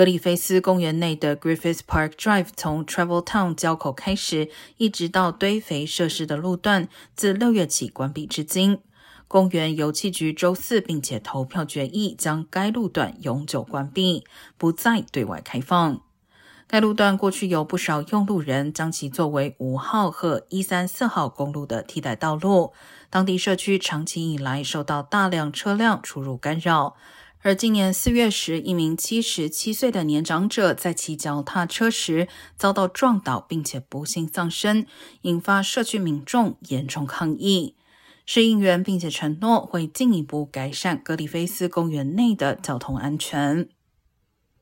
格里菲斯公园内的 Griffith Park Drive 从 Travel Town 交口开始，一直到堆肥设施的路段，自六月起关闭至今。公园油气局周四并且投票决议，将该路段永久关闭，不再对外开放。该路段过去有不少用路人将其作为五号和一三四号公路的替代道路，当地社区长期以来受到大量车辆出入干扰。而今年四月时，一名七十七岁的年长者在骑脚踏车时遭到撞倒，并且不幸丧生，引发社区民众严重抗议。市议员并且承诺会进一步改善格里菲斯公园内的交通安全。